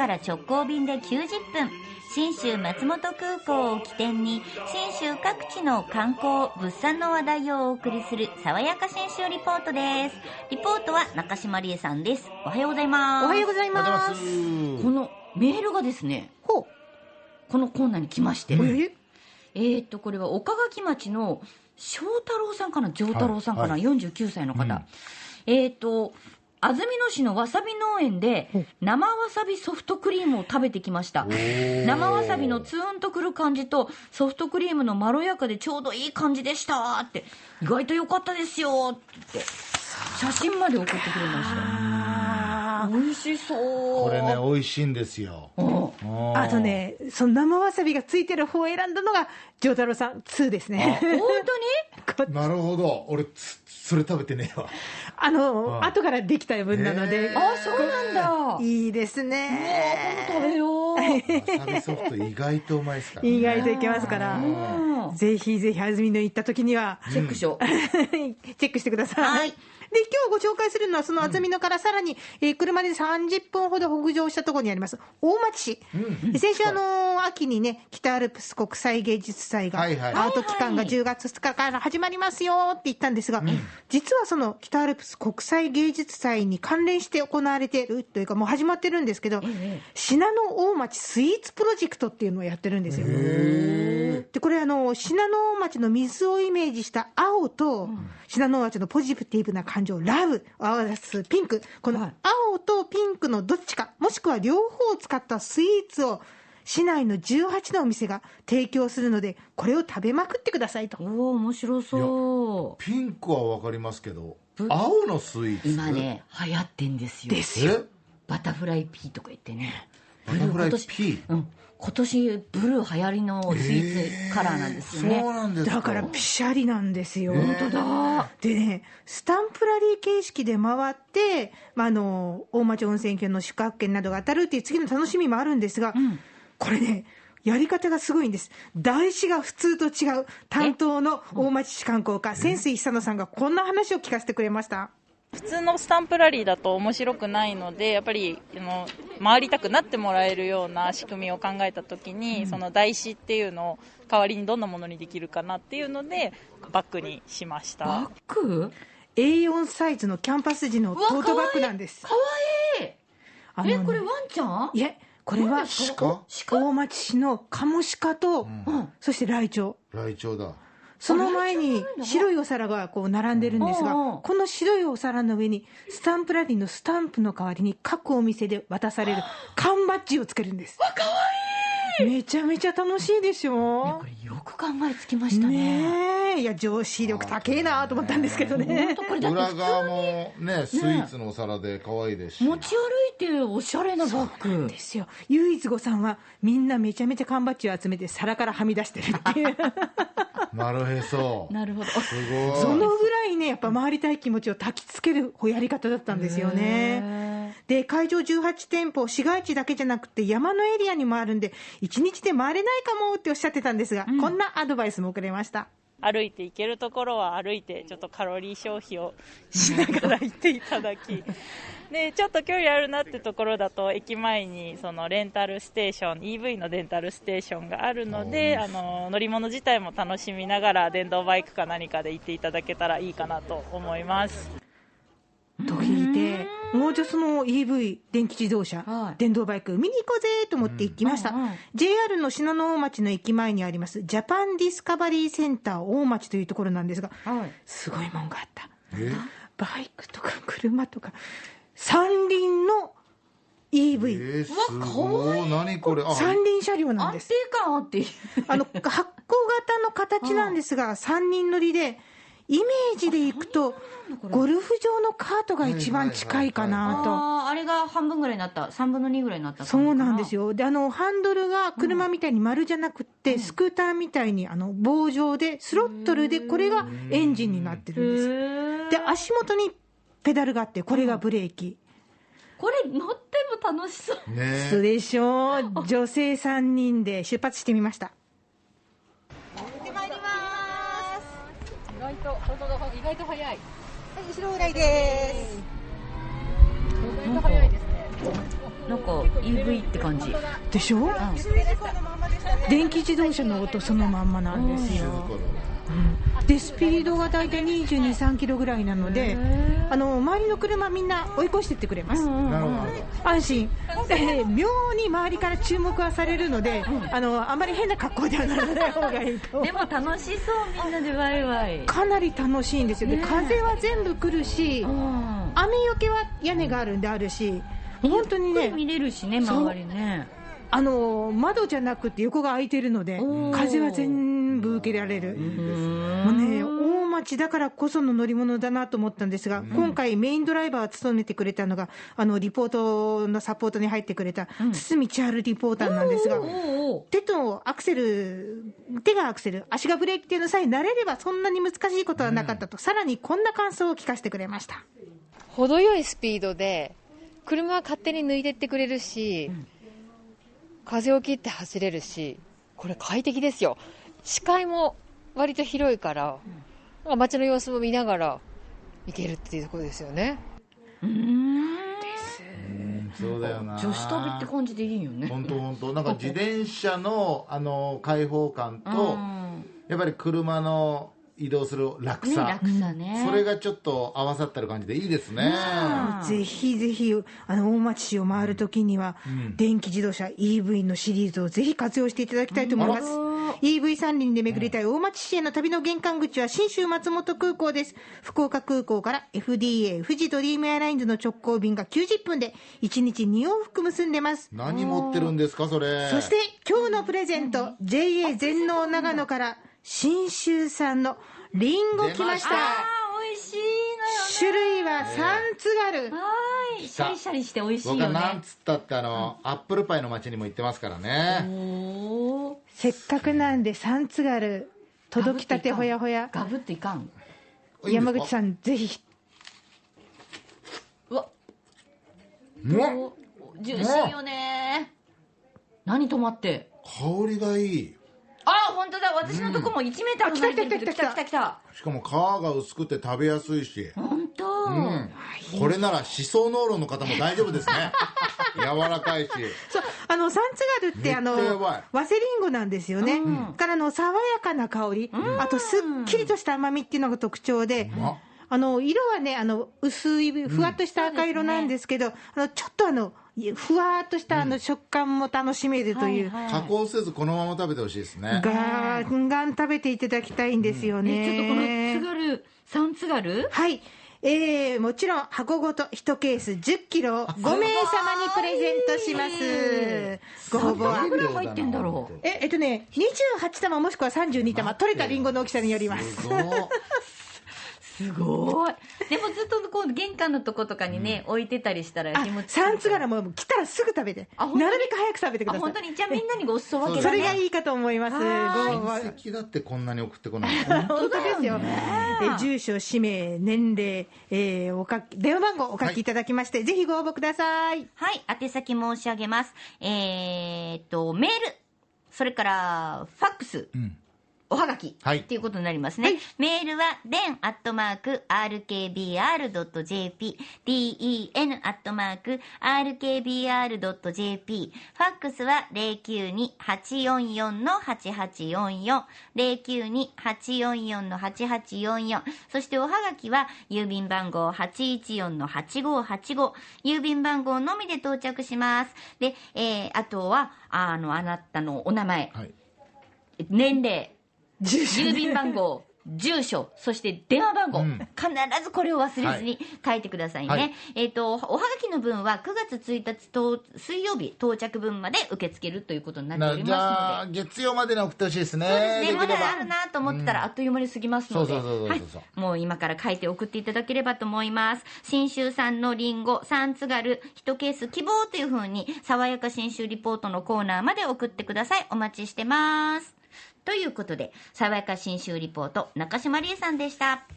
から直行便で90分。信州松本空港を起点に信州各地の観光物産の話題をお送りする爽やか信州リポートです。リポートは中島理恵さんです。おはようございます。おはようございます。このメールがですねほう。このコーナーに来まして、ええーっとこれは岡垣町の翔太郎さんかな？丈太郎さんかな、はい。49歳の方、うん。えーっと安曇野市のわさび農園で生わさびソフトクリームを食べてきました。ー。生わさびのツーンとくる感じとソフトクリームのまろやかでちょうどいい感じでしたって意外と良かったですよって写真まで送ってくれました。あ美味しそう。これね美味しいんですよ。あとね、その生わさびがついてる方を選んだのが、丈太郎さん2ですね。本当に？こなるほど。俺つそれ食べてねえわ。あの、うん。後からできた分なので。へ、あそうなんだ。いいですね。食べよう。ソフト意外とうまいですから、ね、意外といけますから。うんぜひぜひ安曇野行った時には、チェックしよう。チェックしてください。はいで、今日ご紹介するのは、その安曇野からさらに、えー車で30分ほど北上したところにあります、大町市。うん。先週、あのー秋にね、北アルプス国際芸術祭が、はいはい。アート期間が10月2日から始まりますよって言ったんですが、実はその北アルプス国際芸術祭に関連して行われているというか、もう始まってるんですけど、信濃大町スイーツプロジェクトっていうのをやってるんですよ。でこれあの信濃町の水をイメージした青と、信濃町のポジティブな感情ラブを合わすピンク。このはい。青とピンクのどっちかもしくは両方を使ったスイーツを市内の18のお店が提供するのでこれを食べまくってくださいと。おお面白そピンクはわかりますけど青のスイーツ。う今ね流行ってんですよ。ですよ。え？バタフライピーとか言ってね。バタフライピー？うん今年ブルー流行りのスイーツカラーなんですよね、そうなんですか。だからピシャリなんですよ、本当だ。でねスタンプラリー形式で回って、まあ、あの大町温泉郷の宿泊券などが当たるっていう次の楽しみもあるんですが、ん。これねやり方がすごいんです。台紙が普通と違う担当の大町市観光課潜水久野さんがこんな話を聞かせてくれました普通のスタンプラリーだと面白くないのでやっぱりあの回りたくなってもらえるような仕組みを考えた時に、その台紙っていうのを代わりにどんなものにできるかなっていうのでバッグにしました。バッグ A4 サイズのキャンパス地のトートバッグなんです。かわいい。あのえこれワンちゃん？いえこれは鹿？大町市のカモシカと、うん。そしてライチョウ。ライチョウだその前に白いお皿がこう並んでるんですが、この白いお皿の上にスタンプラリーのスタンプの代わりに各お店で渡される缶バッジをつけるんです。かわめちゃめちゃ楽しいでしいいょこ。れよく考えつきましたねねえ、いや上司力高えなと思ったんですけど本ね。当これだって裏側もねスイーツのお皿で可愛いですし持ち歩いておしゃれなバッグですよ。唯一子さんはみんなめちゃめちゃ缶バッジを集めて皿からはみ出してるっていう。なるへそ。なるほど。すごい。そのぐらいね、やっぱ回りたい気持ちを焚きつけるやり方だったんですよね。で、会場18店舗、市街地だけじゃなくて山のエリアにもあるんで、1日で回れないかもっておっしゃってたんですが、こんなアドバイスもくれました。歩いて行けるところは歩いてちょっとカロリー消費をしながら行っていただきでちょっと距離あるなってところだと駅前にそのレンタルステーション EV のレンタルステーションがあるのであの乗り物自体も楽しみながら電動バイクか何かで行っていただけたらいいかなと思います。と聞いて、もうちょっとその EV、電気自動車、はい電動バイク、見に行こうぜと思って行きました。うんうん JR の信濃大町の駅前にあります、ジャパンディスカバリーセンター大町というところなんですが、はいすごいもんがあった。え？バイクとか車とか、三輪の EV、えー、すごい。何これ？あ三輪車両なん安定です。感あって。いいあの、発行型の形なんですが、三人乗りで、イメージでいくと、ゴルフ場のカートが一番近いかなと。あーあれが半分ぐらいになった。3分の2ぐらいになったそうなんですよ。よ。で、あの、ハンドルが車みたいに丸じゃなくって、スクーターみたいに、あの、棒状で、スロットルで、これがエンジンになってるんです。で、足元にペダルがあって、これがブレーキ。これ乗っても楽しそうねそうでしょう。女性3人で出発してみました。意外と、本当だ意外と早い。後ろぐらいです。意外と早いですね。なんか EV って感じでしょ？電気自動車の音そのまんまなんですよ、でスピードが大体22、3キロぐらいなので、あの周りの車、みんな追い越してってくれます、なるほどなる安心、で妙に周りから注目はされるので、あのあまり変な格好ではならない方がいいと。で。も楽しそうみんなでワイワイ。かなり楽しいんですよ、で風は全部来るし、うん。雨よけは屋根があるんであるし、本当にね、見れるしね周りね。あの窓じゃなくて横が開いてるので風は全部受けられる。もうね大町だからこその乗り物だなと思ったんですが、今回メインドライバーを務めてくれたのがあのリポートのサポートに入ってくれた堤千春リポーターなんですが、手とアクセル手がアクセル足がブレーキっていうのさえ慣れればそんなに難しいことはなかったと、さらにこんな感想を聞かせてくれました。程よいスピードで車は勝手に抜いてってくれるし、風を切って走れるしこれ快適ですよ視界も割と広いから、街の様子も見ながら行けるっていうところですよね。うーん。そうだよな。女子旅って感じでいいよね。本当本当。なんか自転車のあの開放感と、うん。やっぱり車の移動する楽ねさ、楽さね。それがちょっと合わさってる感じでいいですね、うん。ぜひぜひあの大町市を回るときには、電気自動車 EV のシリーズをぜひ活用していただきたいと思います、EV 三輪で巡りたい大町市への旅の玄関口は信州松本空港です。福岡空港から FDA 富士ドリームエアラインズの直行便が90分で1日2往復結んでます。何持ってるんですかそれ。そして今日のプレゼント JA 全農長野から信州産のリンゴ来ました。あー美味しい種類は三つがる。のよねはーいシャリシャリして美味しい僕よね。はなんつったってあの、アップルパイの街にも行ってますからね、せっかくなんで三つがる。届きたてほやほや。ガブっていかん。山口さんぜひ。うわ。んおジューシーよね。何止まって？香りがいいあ本当だ。私のとこも1メーター離れてるけどあ来た来た来た来た来た来た。しかも皮が薄くて食べやすいし、本当。うん、これなら思想濃炉の方も大丈夫ですね。柔らかいし。そうあの三つがるってあのワセリンゴなんですよね、うん。からあの爽やかな香り、あとすっきりとした甘みっていうのが特徴で、まあ。の色はねあの薄いふわっとした赤色なんですけど、あのちょっとあのふわっとしたあの食感も楽しめるという、はいはい加工せずこのまま食べてほしいですねガンガン食べていただきたいんですよね。えちょっとこの津軽三津軽はい。えー、もちろん箱ごと1ケース10キロを5名様にプレゼントします。ご応募。ぐらい入ってんだろうえ、えっとね、28玉もしくは32玉、取れたリンゴの大きさによります。すごいでもずっとこう玄関のとことかにね、置いてたりしたらあ気持ちいい、三つ柄も来たらすぐ食べて。なるべく早く食べてください。あ本当にじゃあみんなにごちそう分けそれがいいかと思います。ご応親募。戚だってこんなに送ってこない本当ですよ。え住所、氏名、年齢、えーおかき電話番号お書きいただきまして、ぜひご応募ください。はい、宛先申し上げます。えーっと、メール、それから、ファックス、んおはがき、はい。っていうことになりますね。メールは、den アットマーク rkbr.jp、den アットマーク rkbr.jp、ファックスは092-844-8844、092-844-8844、そしておはがきは、郵便番号814-8585、郵便番号のみで到着します。で、えー、あとは、あの、あなたのお名前、はい。年齢、郵便番号、住所、そして電話番号、うん必ずこれを忘れずに書いてくださいね。はいえっ、と、おはがきの分は9月1日と水曜日到着分まで受け付けるということになっておりますので。あ月曜までに送ってほしいですねそうですね、まだあるなと思ってたら、あっという間に過ぎますので、はい、もう今から書いて送っていただければと思います。信州産のリンゴ、三津軽、1ケース希望という風に、爽やか信州リポートのコーナーまで送ってください。お待ちしてます。ということで、爽やか信州リポート、中島理恵さんでした。